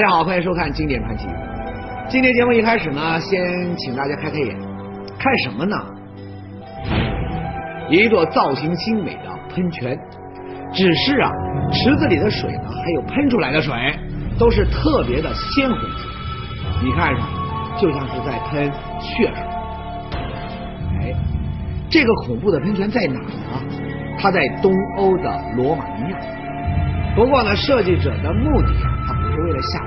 大家好，欢迎收看《经典传奇》。今天节目一开始呢，先请大家开开眼，看什么呢？一座造型精美的喷泉，只是啊，池子里的水呢，还有喷出来的水，都是特别的鲜红色，你看上就像是在喷血水。哎，这个恐怖的喷泉在哪呢？它在东欧的罗马尼亚。不过呢，设计者的目的啊，他不是为了吓，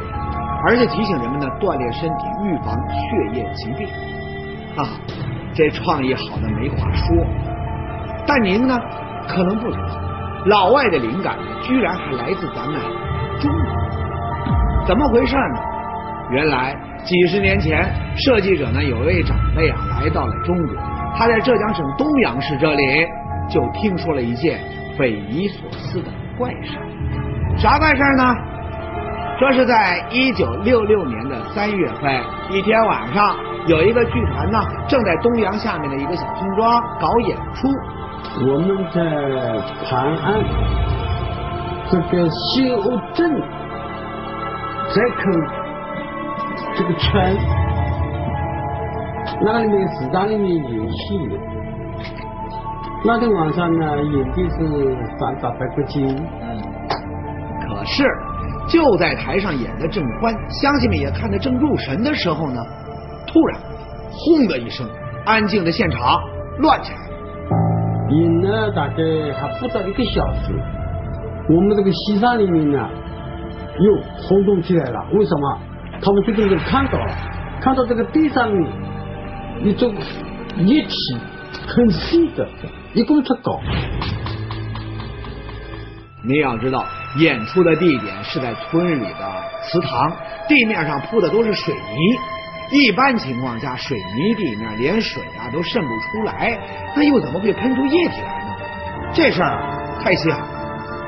而且提醒人们呢锻炼身体，预防血液疾病。哈哈，这创意好的没话说。但您呢，可能不知道，老外的灵感居然还来自咱们中国。怎么回事呢？原来几十年前，设计者呢有一位长辈啊来到了中国，他在浙江省东阳市这里就听说了一件匪夷所思的怪事。啥怪事呢？这是在一九六六年的三月份，一天晚上，有一个剧团呢正在东阳下面的一个小村庄搞演出。我们在盘安这个西欧镇在看这个村，那里面市场里面有戏。那天晚上呢，演的是三打白骨精。可是就在台上演的正欢，乡亲们也看得正入神的时候呢，突然轰的一声，安静的现场乱起来。演了大概还不到一个小时，我们这个西山里面呢又轰动起来了。为什么？他们这个人看到了，看到这个地上面一种液体很细的，一公尺高。你要知道，演出的地点是在村里的祠堂，地面上铺的都是水泥。一般情况下，水泥地面连水啊都渗不出来，那又怎么会喷出液体来呢？这事儿太稀罕，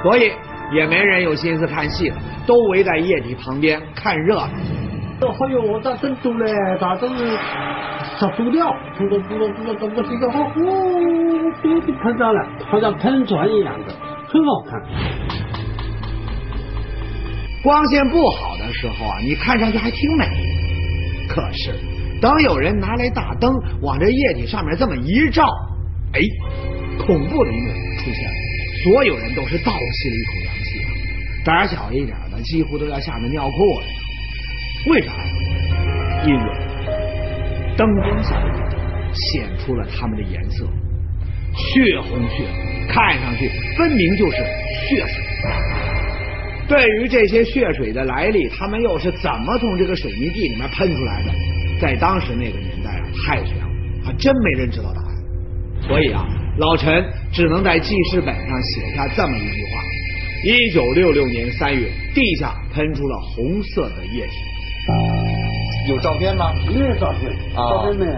所以也没人有心思看戏了，都围在液体旁边看热闹。哎呦，咋真多嘞？咋都是杀猪料？嘟嘟嘟嘟嘟嘟嘟，这个好，呼，都喷上了，好像喷泉一样的，很好看。光线不好的时候啊，你看上去还挺美。可是，等有人拿来大灯往这液体上面这么一照，哎，恐怖的一幕出现了，所有人都是倒吸了一口凉气啊！胆小一点的几乎都要吓得尿裤子。为啥呀？因为灯光下的液体显出了它们的颜色，血红血红，看上去分明就是血水。对于这些血水的来历，他们又是怎么从这个水泥地里面喷出来的？在当时那个年代啊，太悬了，还真没人知道答案。所以啊，老陈只能在记事本上写下这么一句话：一九六六年三月，地下喷出了红色的液体。有照片吗？没有照片，照片没有。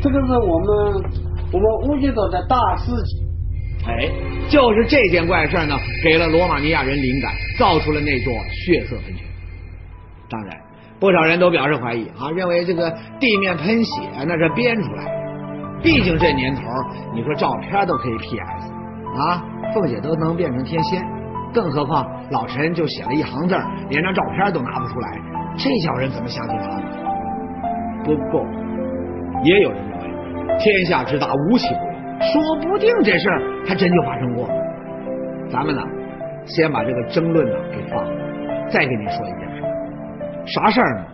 这个是我们我们乌鸡岛的大师级。哎，就是这件怪事呢，给了罗马尼亚人灵感，造出了那座血色喷泉。当然，不少人都表示怀疑啊，认为这个地面喷血那是编出来的。毕竟这年头，你说照片都可以 PS 啊，凤姐都能变成天仙，更何况老陈就写了一行字，连张照片都拿不出来，这叫人怎么相信他呢？不过，也有人认为天下之大无奇不有。说不定这事儿还真就发生过。咱们呢，先把这个争论呢给放了，再跟您说一件事。啥事儿呢？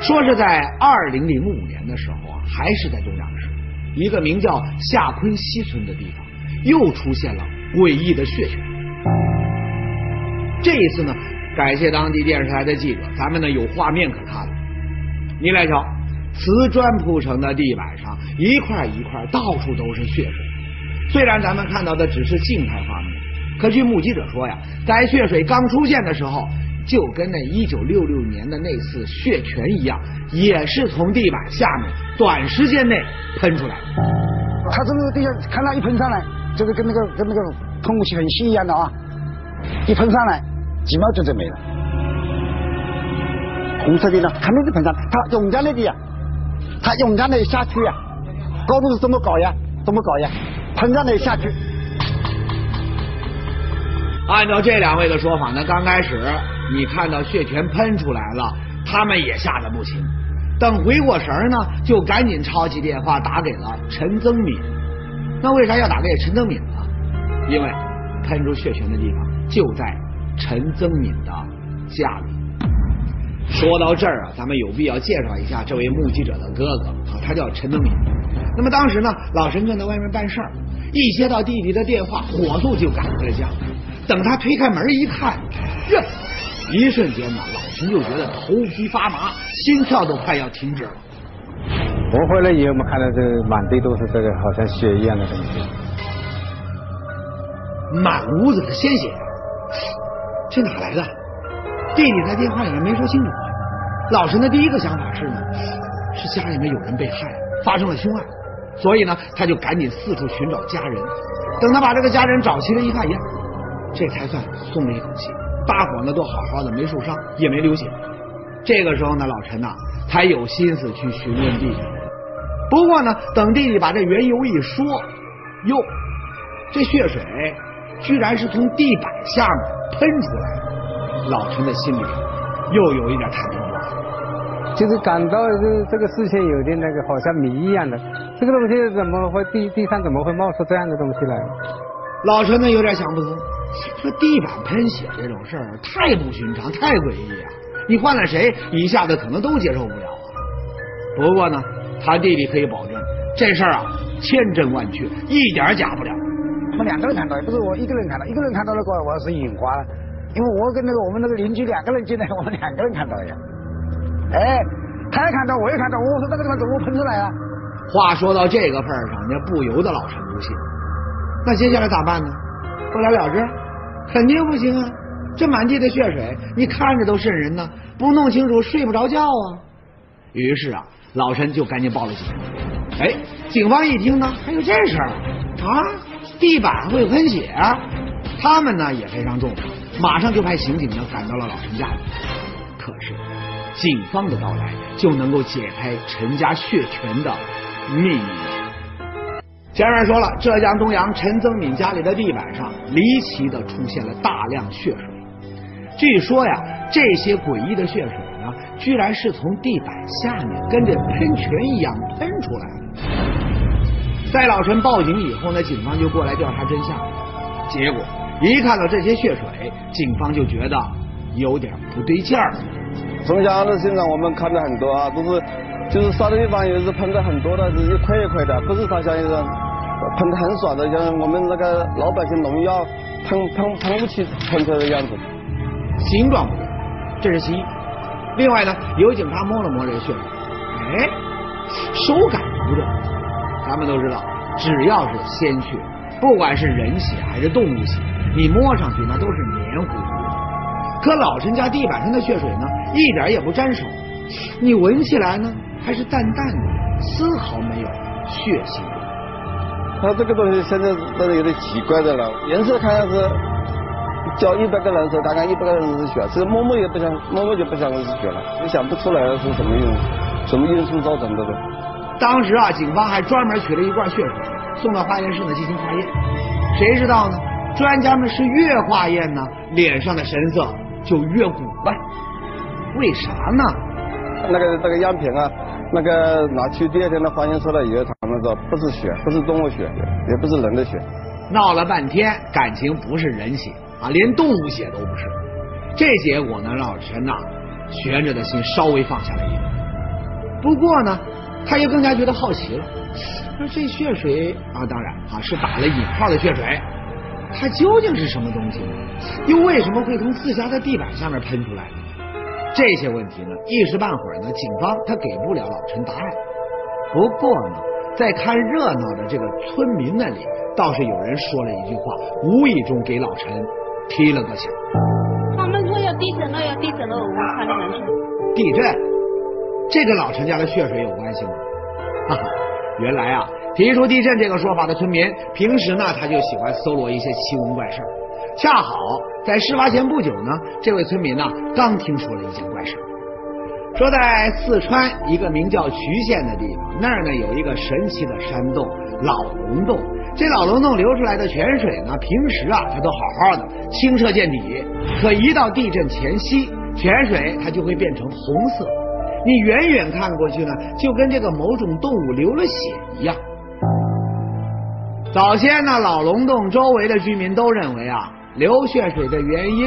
说是在二零零五年的时候啊，还是在东阳市一个名叫下昆西村的地方，又出现了诡异的血泉。这一次呢，感谢当地电视台的记者，咱们呢有画面可看了。您来瞧。瓷砖铺成的地板上，一块一块，到处都是血水。虽然咱们看到的只是静态画面，可据目击者说呀，在血水刚出现的时候，就跟那一九六六年的那次血泉一样，也是从地板下面短时间内喷出来。他从那个地下看他一喷上来，就是跟那个跟那个喷雾器很细一样的啊，一喷上来，几秒钟就没了。红色的呢，肯定是喷上，它涌江那地呀。它涌上来下去呀，高度是怎么搞呀，怎么搞呀，喷上来下去。按照这两位的说法呢，刚开始你看到血泉喷出来了，他们也吓得不轻。等回过神儿呢，就赶紧抄起电话打给了陈增敏。那为啥要打给陈增敏呢？因为喷出血泉的地方就在陈增敏的家里。说到这儿啊，咱们有必要介绍一下这位目击者的哥哥啊，他叫陈德敏。那么当时呢，老陈正在外面办事儿，一接到弟弟的电话，火速就赶回了家。等他推开门一看，呀，一瞬间呢，老陈就觉得头皮发麻，心跳都快要停止了。我回来以后，我们看到这个满地都是这个好像血一样的东西，满屋子的鲜血，这哪来的？弟弟在电话里面没说清楚。老陈的第一个想法是呢，是家里面有人被害，发生了凶案，所以呢，他就赶紧四处寻找家人。等他把这个家人找齐了，一看呀，这才算松了一口气，大伙呢都好好的，没受伤，也没流血。这个时候呢，老陈呐才有心思去询问弟弟。不过呢，等弟弟把这缘由一说，哟，这血水居然是从地板下面喷出来的，老陈的心里又有一点忐忑了。就是感到这这个事情有点那个好像谜一样的，这个东西怎么会地地上怎么会冒出这样的东西来？老陈呢有点想不通，说地板喷血这种事儿太不寻常，太诡异啊！你换了谁，一下子可能都接受不了啊。不过呢，他弟弟可以保证，这事儿啊千真万确，一点假不了。我们两个人看到，不是我一个人看到，一个人看到那个我是眼花，因为我跟那个我们那个邻居两个人进来，我们两个人看到呀。哎，他也看到，我也看到，我说那个地方怎么喷出来啊？话说到这个份儿上，那不由得老陈不信。那接下来咋办呢？不了了之？肯定不行啊！这满地的血水，你看着都瘆人呢，不弄清楚睡不着觉啊。于是啊，老陈就赶紧报了警。哎，警方一听呢，还有这事儿啊？地板会喷血？他们呢也非常重视，马上就派刑警呢赶到了老陈家里。可是，警方的到来就能够解开陈家血泉的秘密。前面说了，浙江东阳陈增敏家里的地板上离奇的出现了大量血水。据说呀，这些诡异的血水呢，居然是从地板下面跟着喷泉一样喷出来的。在老陈报警以后呢，警方就过来调查真相。结果一看到这些血水，警方就觉得有点不对劲儿。从小的现场我们看到很多啊，都是就是烧的地方也是喷的很多的，是一块一块的，不是它像一个喷的很爽的，像我们那个老百姓农药喷喷喷雾器喷出来的样子。形状不对，这是其一。另外呢，有警察摸了摸这个血水，哎，手感不对。咱们都知道，只要是鲜血，不管是人血还是动物血，你摸上去那都是黏糊糊的。可老陈家地板上的血水呢，一点也不沾手，你闻起来呢，还是淡淡的，丝毫没有血腥味。他这个东西现在都是有点奇怪的了，颜色看上是。叫一百个人时，大概一百个人是血，这摸摸也不像，摸摸就不像是血了，也想不出来是什么因什么因素造成的了。当时啊，警方还专门取了一罐血水送到化验室呢进行化验。谁知道呢？专家们是越化验呢，脸上的神色就越古怪。为啥呢？那个那个样品啊，那个拿去第二天的化验出来以后，他们说不是血，不是动物血，也不是人的血。闹了半天，感情不是人血啊，连动物血都不是。这结果呢，让陈呐悬着的心稍微放下了一点。不过呢，他又更加觉得好奇了。说这血水啊，当然啊是打了引号的血水，它究竟是什么东西呢？又为什么会从自家的地板下面喷出来呢？这些问题呢，一时半会儿呢，警方他给不了老陈答案。不过呢，在看热闹的这个村民那里。倒是有人说了一句话，无意中给老陈提了个醒。他们说要地震了，要地震了，我们看那人说。地震，这跟老陈家的血水有关系吗？哈哈，原来啊，提出地震这个说法的村民，平时呢他就喜欢搜罗一些奇闻怪事恰好在事发前不久呢，这位村民呢刚听说了一件怪事说在四川一个名叫渠县的地方，那儿呢有一个神奇的山洞——老龙洞。这老龙洞流出来的泉水呢，平时啊它都好好的，清澈见底，可一到地震前夕，泉水它就会变成红色。你远远看过去呢，就跟这个某种动物流了血一样。早先呢，老龙洞周围的居民都认为啊，流血水的原因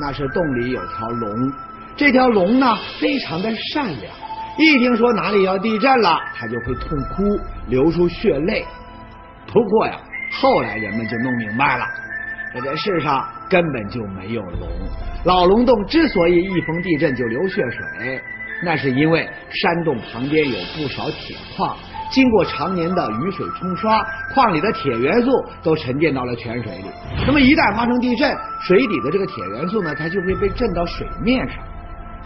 那是洞里有条龙，这条龙呢非常的善良，一听说哪里要地震了，它就会痛哭，流出血泪。不过呀，后来人们就弄明白了，这世上根本就没有龙。老龙洞之所以一逢地震就流血水，那是因为山洞旁边有不少铁矿，经过常年的雨水冲刷，矿里的铁元素都沉淀到了泉水里。那么一旦发生地震，水底的这个铁元素呢，它就会被震到水面上。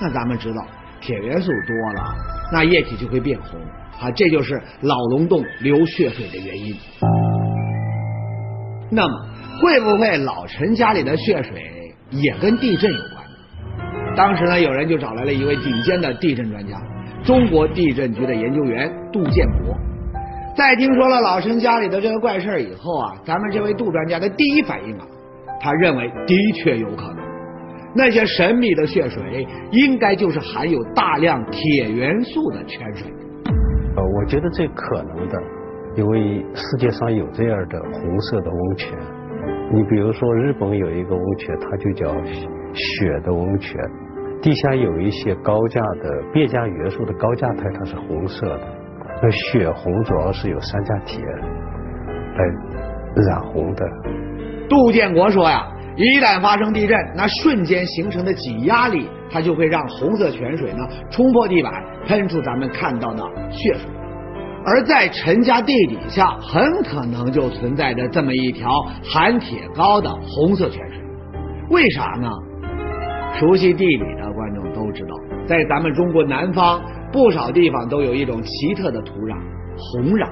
那咱们知道，铁元素多了，那液体就会变红啊，这就是老龙洞流血水的原因。那么，会不会老陈家里的血水也跟地震有关？当时呢，有人就找来了一位顶尖的地震专家，中国地震局的研究员杜建国。在听说了老陈家里的这个怪事以后啊，咱们这位杜专家的第一反应啊，他认为的确有可能，那些神秘的血水应该就是含有大量铁元素的泉水。呃，我觉得这可能的，因为世界上有这样的红色的温泉。你比如说，日本有一个温泉，它就叫血的温泉，地下有一些高价的变价元素的高价态，它是红色的。那血红主要是有三价铁来染红的。杜建国说呀，一旦发生地震，那瞬间形成的挤压力，它就会让红色泉水呢冲破地板，喷出咱们看到的血水。而在陈家地底下，很可能就存在着这么一条含铁高的红色泉水。为啥呢？熟悉地理的，在咱们中国南方不少地方都有一种奇特的土壤——红壤。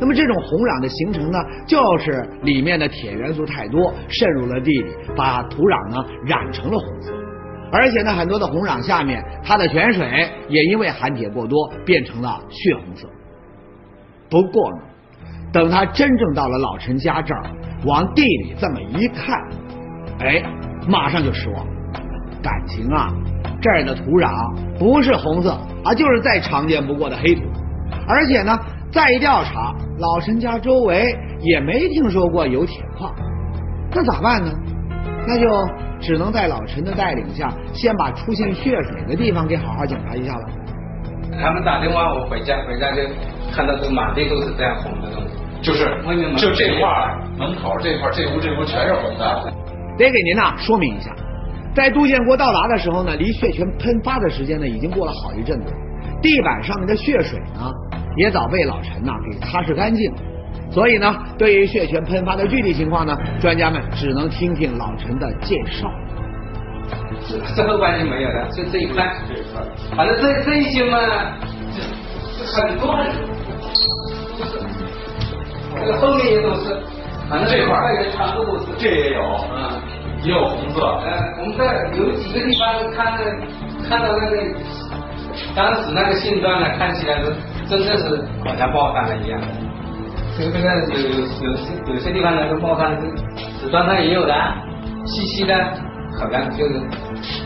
那么这种红壤的形成呢，就是里面的铁元素太多，渗入了地里，把土壤呢染成了红色。而且呢，很多的红壤下面，它的泉水也因为含铁过多，变成了血红色。不过呢，等他真正到了老陈家这儿，往地里这么一看，哎，马上就失望。感情啊，这儿的土壤不是红色啊，就是再常见不过的黑土。而且呢，再一调查，老陈家周围也没听说过有铁矿。那咋办呢？那就只能在老陈的带领下，先把出现血水的地方给好好检查一下了。他们打电话，我回家，回家就看到这满地都是这样红的东西，就是就这块儿门口这块儿这屋这屋全是红的。得给您呐说明一下，在杜建国到达的时候呢，离血泉喷发的时间呢已经过了好一阵子，地板上面的血水呢也早被老陈呐给擦拭干净了。所以呢，对于血泉喷发的具体情况呢，专家们只能听听老陈的介绍。这后半间没有的，就这一块，反正这这一些嘛，就很多很多，就是这个后面也都是，反正这块儿也全部都是，这也有，嗯，也有红色。呃，我们在有几个地方看到看到那个当时那个线段呢，看起来是真的是好像爆发了一样。这个这个有有有些有些地方那个爆发是纸端上也有的，细细的，好像就是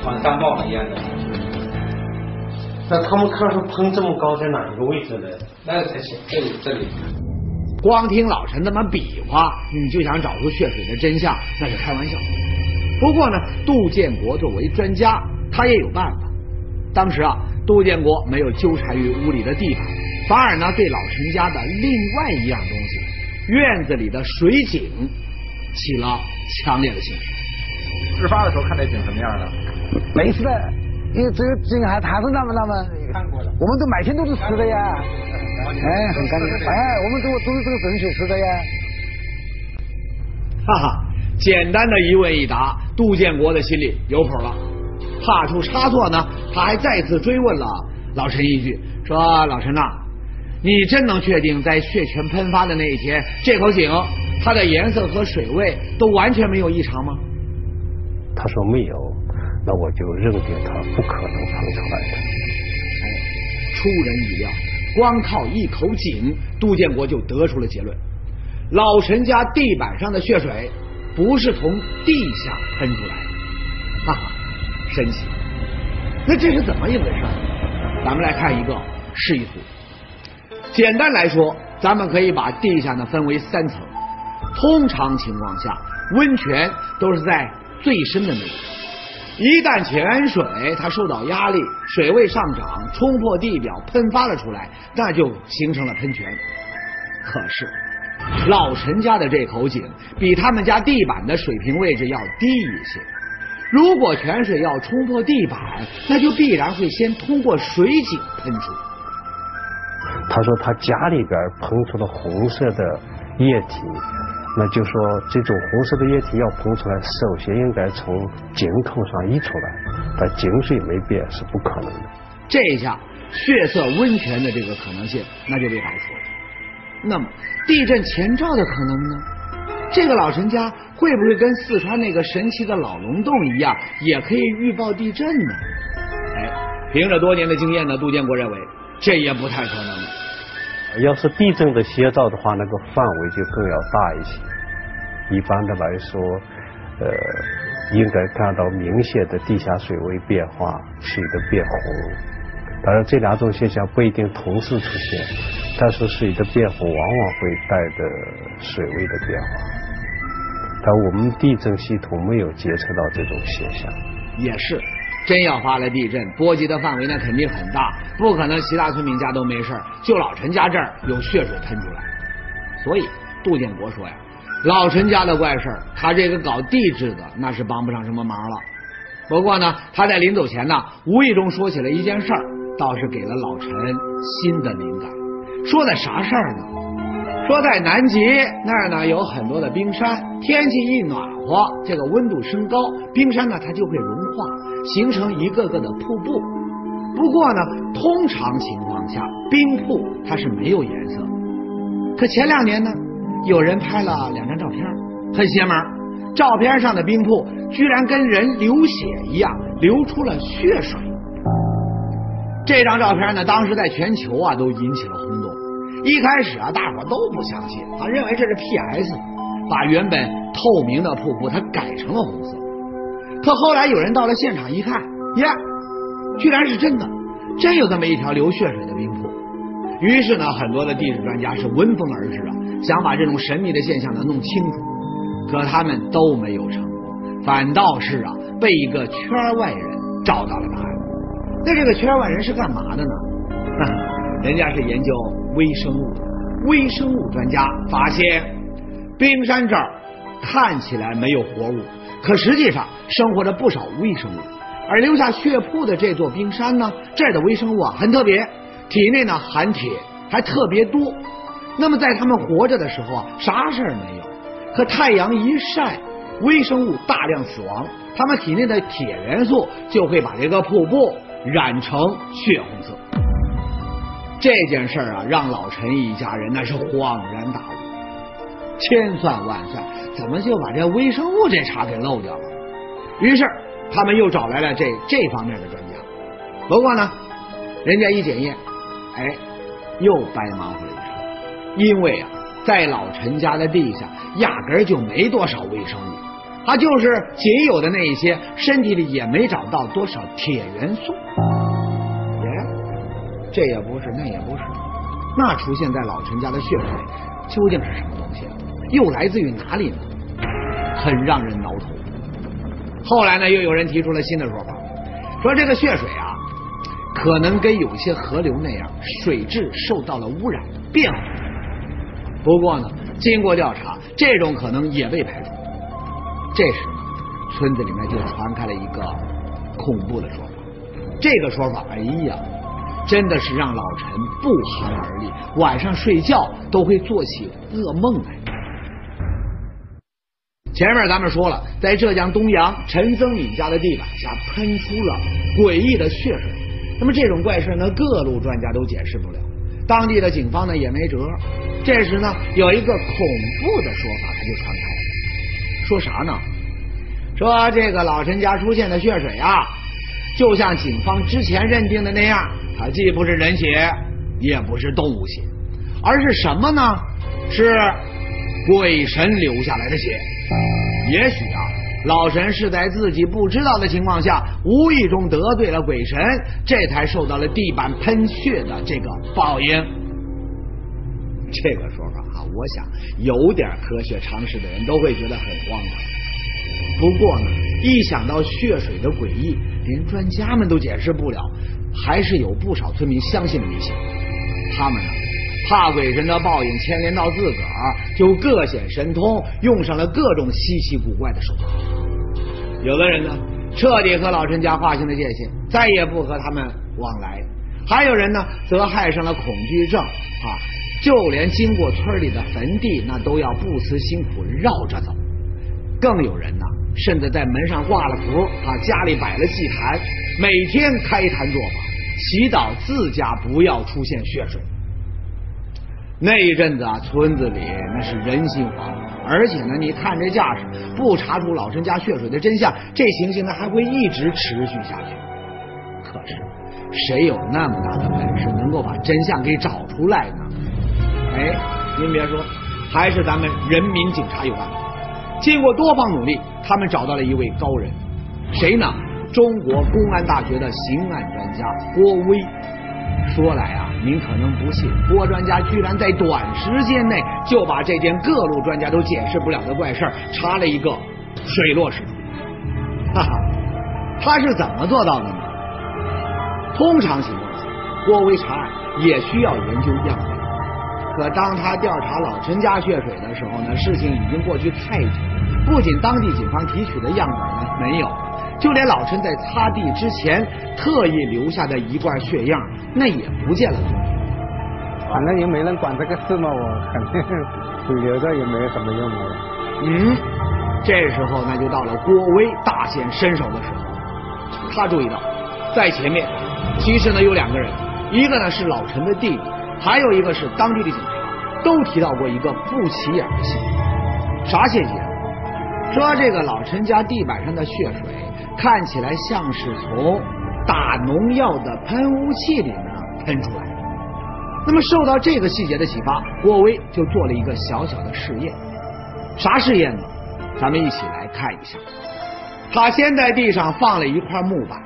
往上爆一样的。那他们看出喷这么高，在哪一个位置呢？那个才行，这里这里。光听老陈这么比划，你就想找出血水的真相，那是开玩笑。不过呢，杜建国作为专家，他也有办法。当时啊，杜建国没有纠缠于屋里的地板，反而呢对老陈家的另外一样东西——院子里的水井，起了强烈的兴趣。事发的时候看那井什么样的？没事的，因为这个井还还是那么那么，看过了，我们都每天都是吃的呀。哎，很干净。哎，我们都都是这个井水吃的呀。哈哈，简单的一问一答，杜建国的心里有谱了。怕出差错呢，他还再次追问了老陈一句，说：“老陈呐、你真能确定在血泉喷发的那一天，这口井它的颜色和水位都完全没有异常吗他说没有，那我就认定他不可能喷出来的。？”出人意料，光靠一口井，杜建国就得出了结论。老陈家地板上的血水不是从地下喷出来的，哈哈，神奇！那这是怎么一回事？咱们来看一个示意图。简单来说，咱们可以把地下呢分为三层。通常情况下，温泉都是在最深的那一层。一旦泉水它受到压力，水位上涨，冲破地表喷发了出来，那就形成了喷泉。可是老陈家的这口井比他们家地板的水平位置要低一些。如果泉水要冲破地板，那就必然会先通过水井喷出。他说他家里边喷出了红色的液体。那就说这种红色的液体要喷出来，首先应该从井口上溢出来，但井水没变是不可能的。这一下血色温泉的这个可能性那就被排除了。那么地震前兆的可能呢？这个老陈家会不会跟四川那个神奇的老龙洞一样，也可以预报地震呢？哎，凭着多年的经验呢，杜建国认为这也不太可能。要是地震的先兆的话，那个范围就更要大一些。一般的来说，呃，应该看到明显的地下水位变化，水的变红。当然，这两种现象不一定同时出现，但是水的变红往往会带着水位的变化。但我们地震系统没有监测到这种现象。也是。真要发了地震，波及的范围那肯定很大，不可能其他村民家都没事，就老陈家这儿有血水喷出来。所以杜建国说呀，老陈家的怪事儿，他这个搞地质的那是帮不上什么忙了。不过呢，他在临走前呢，无意中说起了一件事儿，倒是给了老陈新的灵感。说的啥事儿呢？说在南极那儿呢，有很多的冰山，天气一暖和，这个温度升高，冰山呢它就会融化。形成一个个的瀑布，不过呢，通常情况下，冰瀑它是没有颜色。可前两年呢，有人拍了两张照片，很邪门，照片上的冰瀑居然跟人流血一样，流出了血水。这张照片呢，当时在全球啊都引起了轰动。一开始啊，大伙都不相信，啊，认为这是 PS，把原本透明的瀑布它改成了红色。可后来有人到了现场一看，呀，居然是真的，真有这么一条流血水的冰瀑。于是呢，很多的地质专家是闻风而至啊，想把这种神秘的现象呢弄清楚。可他们都没有成功，反倒是啊被一个圈外人找到了答案。那这个圈外人是干嘛的呢？人家是研究微生物，微生物专家发现冰山这儿看起来没有活物。可实际上生活着不少微生物，而留下血瀑的这座冰山呢，这儿的微生物啊很特别，体内呢含铁还特别多。那么在它们活着的时候啊，啥事儿没有。可太阳一晒，微生物大量死亡，它们体内的铁元素就会把这个瀑布染成血红色。这件事啊，让老陈一家人那是恍然大悟，千算万算。怎么就把这微生物这茬给漏掉了？于是他们又找来了这这方面的专家。不过呢，人家一检验，哎，又白忙活了一场。因为啊，在老陈家的地下压根就没多少微生物，他就是仅有的那一些，身体里也没找到多少铁元素。这也不是，那也不是，那出现在老陈家的血水究竟是什么东西？又来自于哪里呢？很让人挠头。后来呢，又有人提出了新的说法，说这个血水啊，可能跟有些河流那样，水质受到了污染，变化。不过呢，经过调查，这种可能也被排除。这时呢，村子里面就传开了一个恐怖的说法。这个说法，哎呀，真的是让老陈不寒而栗，晚上睡觉都会做起噩梦来。前面咱们说了，在浙江东阳陈增敏家的地板下喷出了诡异的血水。那么这种怪事呢，各路专家都解释不了，当地的警方呢也没辙。这时呢，有一个恐怖的说法，它就传开了，说啥呢？说这个老陈家出现的血水啊，就像警方之前认定的那样，它既不是人血，也不是动物血，而是什么呢？是鬼神流下来的血。也许啊，老神是在自己不知道的情况下，无意中得罪了鬼神，这才受到了地板喷血的这个报应。这个说法啊，我想有点科学常识的人都会觉得很荒唐。不过呢，一想到血水的诡异，连专家们都解释不了，还是有不少村民相信了迷信。他们呢，怕鬼神的报应牵连到自个儿，就各显神通，用上了各种稀奇古怪的手段。有的人呢，彻底和老陈家划清了界限，再也不和他们往来；还有人呢，则害上了恐惧症啊，就连经过村里的坟地，那都要不辞辛苦绕着走。更有人呢，甚至在门上挂了符啊，家里摆了祭坛，每天开坛做法，祈祷自家不要出现血水。那一阵子啊，村子里那是人心惶惶，而且呢，你看这架势，不查出老陈家血水的真相，这情形呢还会一直持续下去。可是，谁有那么大的本事，能够把真相给找出来呢？哎，您别说，还是咱们人民警察有办法。经过多方努力，他们找到了一位高人，谁呢？中国公安大学的刑案专家郭威。说来啊，您可能不信，郭专家居然在短时间内就把这件各路专家都解释不了的怪事查了一个水落石出。哈哈，他是怎么做到的呢？通常情况下，郭威查案也需要研究样本。可当他调查老陈家血水的时候呢，事情已经过去太久，不仅当地警方提取的样本呢没有，就连老陈在擦地之前特意留下的一罐血样，那也不见了踪影。反正也没人管这个事嘛，我肯定留着也没有什么用了。嗯，这时候那就到了郭威大显身手的时候。他注意到，在前面其实呢有两个人，一个呢是老陈的弟弟。还有一个是当地的警察，都提到过一个不起眼的细节，啥细节？说这个老陈家地板上的血水看起来像是从打农药的喷雾器里面喷出来的。那么受到这个细节的启发，郭威就做了一个小小的试验。啥试验呢？咱们一起来看一下。他先在地上放了一块木板，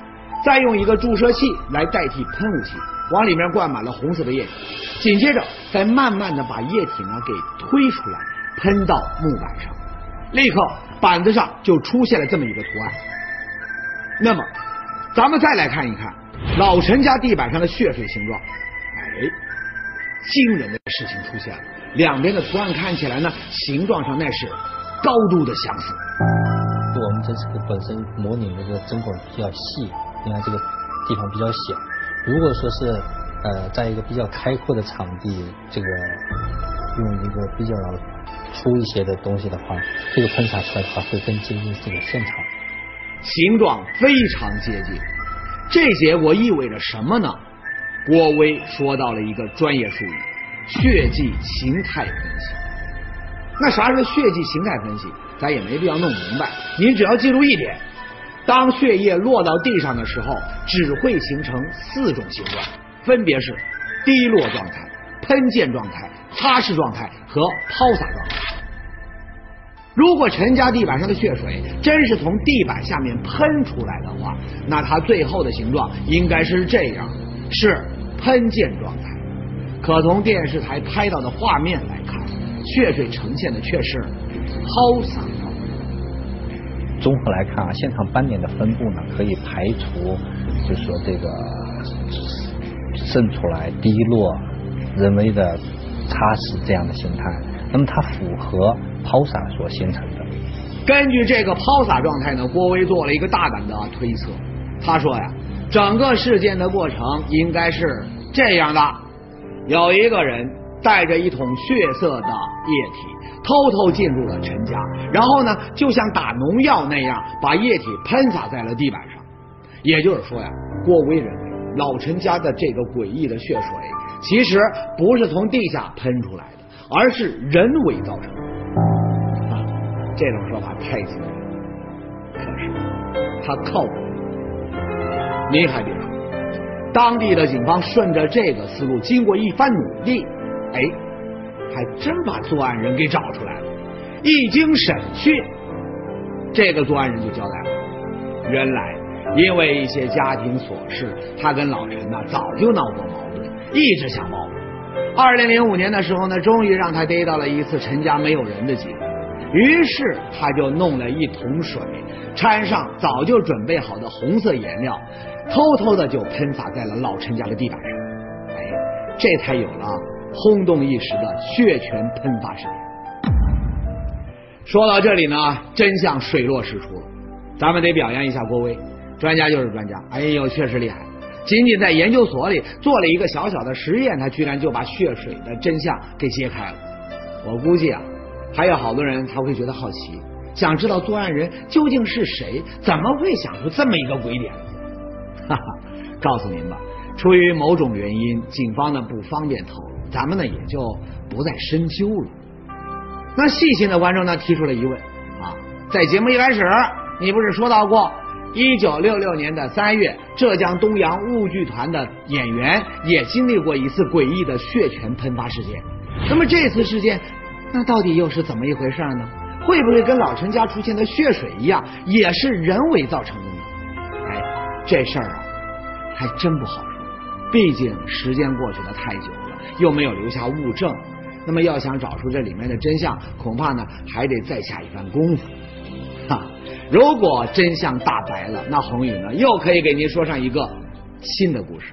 再用一个注射器来代替喷雾器。往里面灌满了红色的液体，紧接着再慢慢的把液体呢给推出来，喷到木板上，立刻板子上就出现了这么一个图案。那么，咱们再来看一看老陈家地板上的血水形状，哎，惊人的事情出现了，两边的图案看起来呢，形状上那是高度的相似。我们这次本身模拟的这个针管比较细，你看这个地方比较小。如果说是呃，在一个比较开阔的场地，这个用一个比较粗一些的东西的话，这个喷洒出来的话会更接近这个现场，形状非常接近。这结果意味着什么呢？郭威说到了一个专业术语——血迹形态分析。那啥是血迹形态分析？咱也没必要弄明白，您只要记住一点。当血液落到地上的时候，只会形成四种形状，分别是滴落状态、喷溅状态、擦拭状态和抛洒状态。如果陈家地板上的血水真是从地板下面喷出来的话，那它最后的形状应该是这样，是喷溅状态。可从电视台拍到的画面来看，血水呈现的却是抛洒。综合来看啊，现场斑点的分布呢，可以排除，就是说这个渗出来、滴落、人为的擦拭这样的形态。那么它符合抛洒所形成的。根据这个抛洒状态呢，郭威做了一个大胆的推测。他说呀，整个事件的过程应该是这样的：有一个人带着一桶血色的液体。偷偷进入了陈家，然后呢，就像打农药那样，把液体喷洒在了地板上。也就是说呀，郭威认为老陈家的这个诡异的血水，其实不是从地下喷出来的，而是人为造成的。啊，这种说法太惊人，可是他靠谱。您还别说，当地的警方顺着这个思路，经过一番努力，哎。还真把作案人给找出来了。一经审讯，这个作案人就交代了，原来因为一些家庭琐事，他跟老陈呢早就闹过矛盾，一直想报复。二零零五年的时候呢，终于让他逮到了一次陈家没有人的机会，于是他就弄了一桶水，掺上早就准备好的红色颜料，偷偷的就喷洒在了老陈家的地板上。哎，这才有了轰动一时的血泉喷发事件。说到这里呢，真相水落石出了，咱们得表扬一下郭威，专家就是专家，哎呦，确实厉害。仅仅在研究所里做了一个小小的实验，他居然就把血水的真相给揭开了。我估计啊，还有好多人他会觉得好奇，想知道作案人究竟是谁，怎么会想出这么一个鬼点子？哈哈，告诉您吧，出于某种原因，警方呢不方便透露，咱们呢也就不再深究了。那细心的观众呢提出了疑问啊，在节目一开始，你不是说到过？一九六六年的三月，浙江东阳物剧团的演员也经历过一次诡异的血泉喷发事件。那么这次事件，那到底又是怎么一回事呢？会不会跟老陈家出现的血水一样，也是人为造成的呢？哎，这事儿啊，还真不好说。毕竟时间过去的太久了，又没有留下物证。那么要想找出这里面的真相，恐怕呢还得再下一番功夫。哈。如果真相大白了，那宏宇呢又可以给您说上一个新的故事。